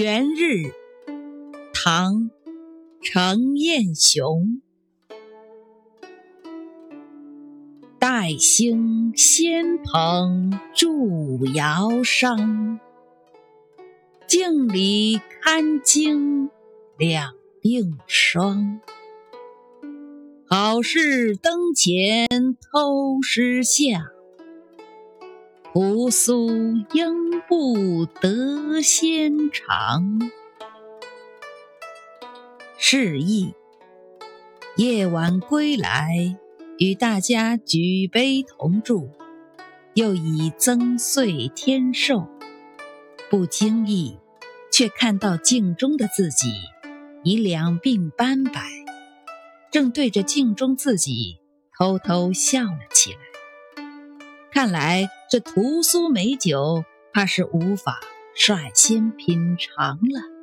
元日，唐·程彦雄。待兴仙棚祝尧商，镜里看经两鬓霜。好事灯前偷诗下。扶苏应不得先尝。示意夜晚归来，与大家举杯同祝，又以增岁添寿。不经意，却看到镜中的自己已两鬓斑白，正对着镜中自己偷偷笑了起来。看来这屠苏美酒，怕是无法率先品尝了。